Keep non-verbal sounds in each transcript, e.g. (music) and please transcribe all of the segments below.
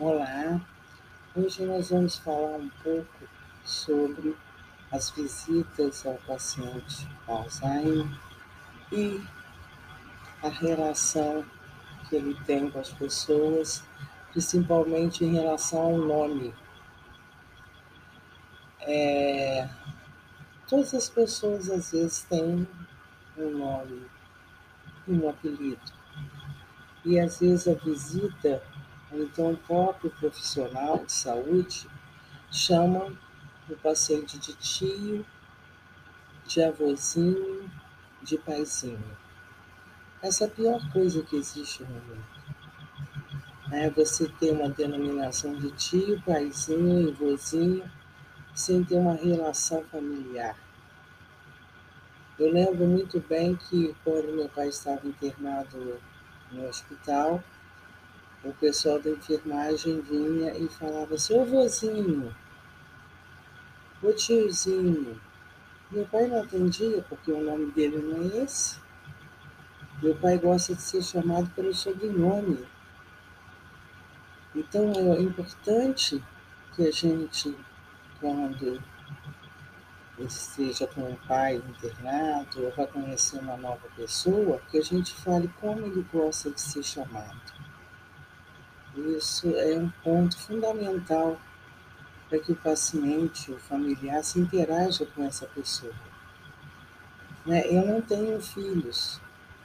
Olá, hoje nós vamos falar um pouco sobre as visitas ao paciente Alzheimer e a relação que ele tem com as pessoas, principalmente em relação ao nome. É, todas as pessoas às vezes têm um nome, um apelido. E às vezes a visita, então o próprio profissional de saúde, chama o paciente de tio, de avôzinho, de paizinho. Essa é a pior coisa que existe no mundo. É você ter uma denominação de tio, paizinho e sem ter uma relação familiar. Eu lembro muito bem que quando meu pai estava internado no hospital, o pessoal da enfermagem vinha e falava, seu vozinho, o tiozinho. Meu pai não atendia porque o nome dele não é esse. Meu pai gosta de ser chamado pelo sobrenome. Então é importante que a gente, quando esteja com um pai internado ou vai conhecer uma nova pessoa, que a gente fale como ele gosta de ser chamado. Isso é um ponto fundamental para que o paciente, o familiar, se interaja com essa pessoa. Né? Eu não tenho filhos.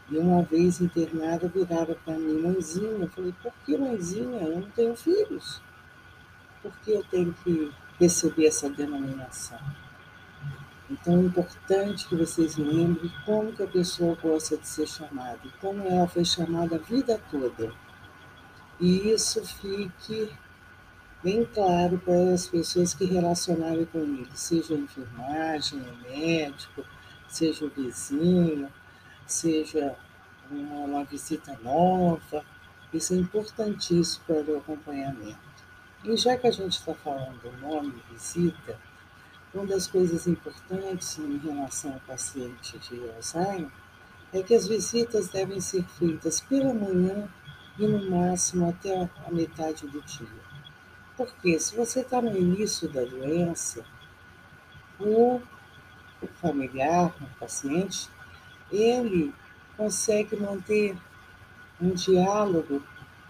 E uma vez internada, viraram para mim, mãezinha. Eu falei, por que mãezinha? Eu não tenho filhos. Por que eu tenho que receber essa denominação? Então é importante que vocês lembrem como que a pessoa gosta de ser chamada como ela foi chamada a vida toda. E isso fique bem claro para as pessoas que relacionarem com ele, seja a enfermagem, o médico, seja o vizinho, seja uma, uma visita nova. Isso é importantíssimo para o acompanhamento. E já que a gente está falando do nome visita, uma das coisas importantes em relação ao paciente de Alzheimer é que as visitas devem ser feitas pela manhã e no máximo até a metade do dia. Porque se você está no início da doença, o, familiar, o paciente, ele consegue manter um diálogo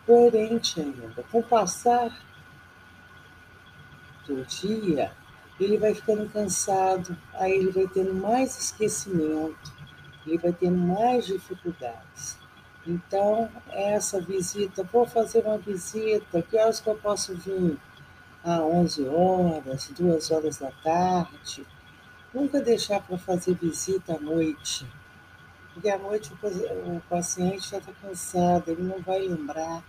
coerente ainda. Com o passar do dia, ele vai ficando cansado, aí ele vai tendo mais esquecimento, ele vai tendo mais dificuldades. Então, essa visita, vou fazer uma visita, que horas que eu posso vir? Ah, 11 horas, 2 horas da tarde. Nunca deixar para fazer visita à noite, porque à noite o paciente já está cansado, ele não vai lembrar,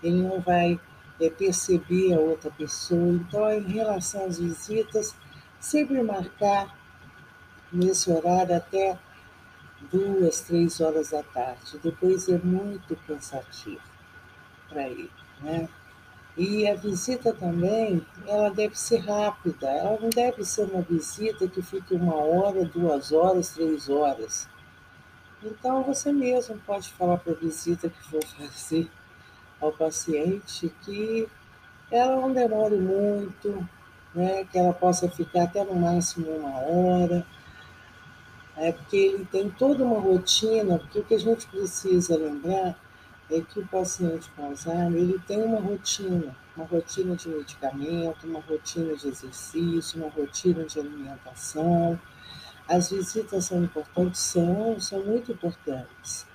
ele não vai é, perceber a outra pessoa. Então, em relação às visitas, sempre marcar nesse horário até duas, três horas da tarde. Depois é muito cansativo para ele, né? E a visita também, ela deve ser rápida, ela não deve ser uma visita que fique uma hora, duas horas, três horas. Então você mesmo pode falar para a visita que for (laughs) fazer ao paciente que ela não demore muito, né? que ela possa ficar até no máximo uma hora, é porque ele tem toda uma rotina, porque o que a gente precisa lembrar é que o paciente com Alzheimer, ele tem uma rotina, uma rotina de medicamento, uma rotina de exercício, uma rotina de alimentação. As visitas são importantes? São, são muito importantes.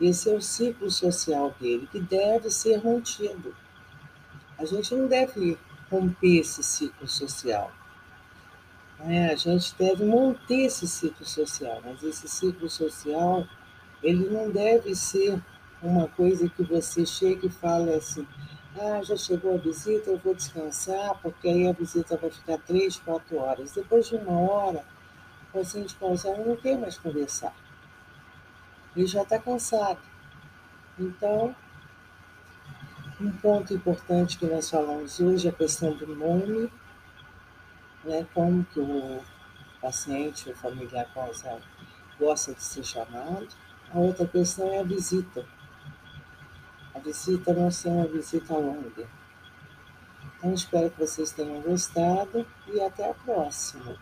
Esse é o ciclo social dele, que deve ser mantido. A gente não deve romper esse ciclo social. É, a gente deve manter esse ciclo social, mas esse ciclo social, ele não deve ser uma coisa que você chega e fala assim, ah, já chegou a visita, eu vou descansar, porque aí a visita vai ficar três, quatro horas. Depois de uma hora, o paciente com Alzheimer não quer mais conversar. Ele já está cansado. Então, um ponto importante que nós falamos hoje é a questão do nome né, como que o paciente, o familiar Alzheimer gosta de ser chamado. A outra questão é a visita. A visita não ser uma visita longa, Então, espero que vocês tenham gostado e até a próxima.